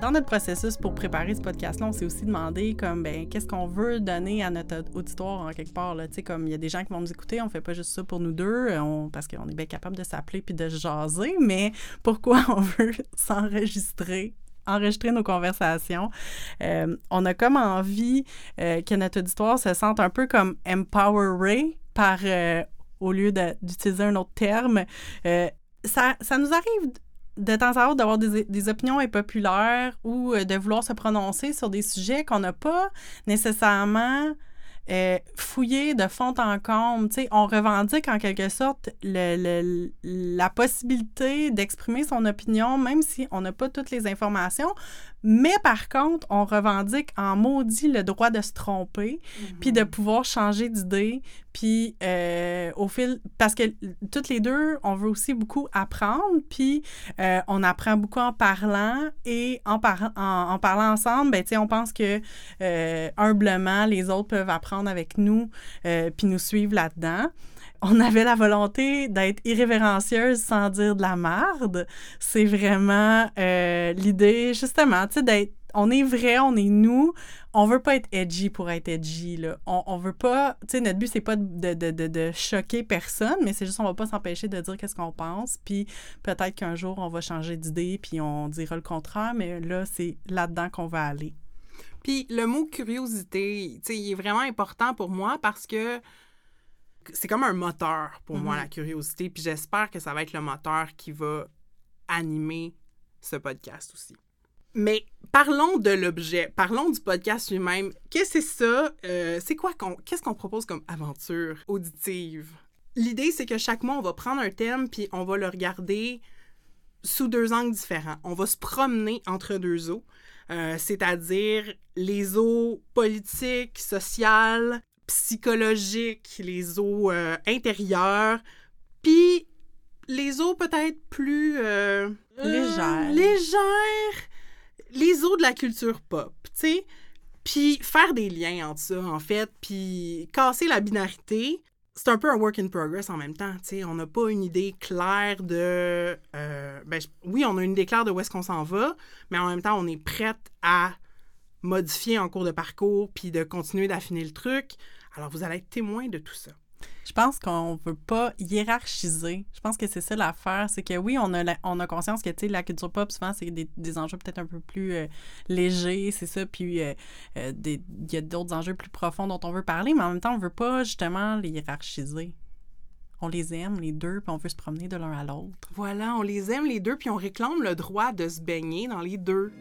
dans notre processus pour préparer ce podcast-là, on s'est aussi demandé comme ben qu'est-ce qu'on veut donner à notre auditoire en quelque part là, tu sais comme il y a des gens qui vont nous écouter, on fait pas juste ça pour nous deux, on, parce qu'on est bien capable de s'appeler puis de jaser, mais pourquoi on veut s'enregistrer enregistrer nos conversations? Euh, on a comme envie euh, que notre auditoire se sente un peu comme empowered par, euh, au lieu d'utiliser un autre terme. ça, ça nous arrive de temps à autre d'avoir des, des, opinions impopulaires ou de vouloir se prononcer sur des sujets qu'on n'a pas nécessairement euh, de fond en comble. on revendique en quelque sorte le, la possibilité d'exprimer son opinion, même si on n'a pas toutes les informations. Mais par contre, on revendique en maudit le droit de se tromper, puis de pouvoir changer d'idée, puis euh, au fil... Parce que toutes les deux, on veut aussi beaucoup apprendre, puis euh, on apprend beaucoup en parlant, et en, en, parlant ensemble, ben, on pense que euh, humblement, les autres peuvent apprendre avec nous, puis nous suivre là-dedans on avait la volonté d'être irrévérencieuse sans dire de la merde. C'est vraiment l'idée, justement, tu sais, d'être. On est vrai, on est nous. On veut pas être edgy pour être edgy, là. On, on veut pas. Tu sais, notre but, c'est pas de, de, de, de, choquer personne, mais c'est juste, on va pas s'empêcher de dire qu'est-ce qu'on pense. Puis peut-être qu'un jour, on va changer d'idée, puis on dira le contraire, mais là, c'est là-dedans qu'on va aller. Puis le mot curiosité, tu sais, il est vraiment important pour moi parce que c'est comme un moteur pour moi, mm-hmm. la curiosité. Puis j'espère que ça va être le moteur qui va animer ce podcast aussi. Mais parlons de l'objet, parlons du podcast lui-même. Qu'est-ce que c'est ça? Euh, c'est quoi qu'on, qu'est-ce qu'on propose comme aventure auditive? L'idée, c'est que chaque mois, on va prendre un thème puis on va le regarder sous deux angles différents. On va se promener entre deux eaux, euh, c'est-à-dire les eaux politiques, sociales, psychologiques, les eaux euh, intérieures, puis les eaux peut-être plus légères. légères, les eaux de la culture pop, tu sais. Puis faire des liens entre ça, en fait, puis casser la binarité. C'est un peu un work in progress en même temps, tu sais. On n'a pas une idée claire de... Euh, ben, oui, on a une idée claire de où est-ce qu'on s'en va, mais en même temps, on est prête à modifier en cours de parcours, puis de continuer d'affiner le truc. Alors, vous allez être témoin de tout ça. Je pense qu'on ne veut pas hiérarchiser. Je pense que c'est ça l'affaire. C'est que oui, on a, on a conscience que la culture pop, souvent, c'est des, des, enjeux peut-être un peu plus euh, légers, c'est ça. Puis euh, euh, il y a d'autres enjeux plus profonds dont on veut parler, mais en même temps, on ne veut pas justement les hiérarchiser. On les aime, les deux, puis on veut se promener de l'un à l'autre. Voilà, on les aime, les deux, puis on réclame le droit de se baigner dans les deux.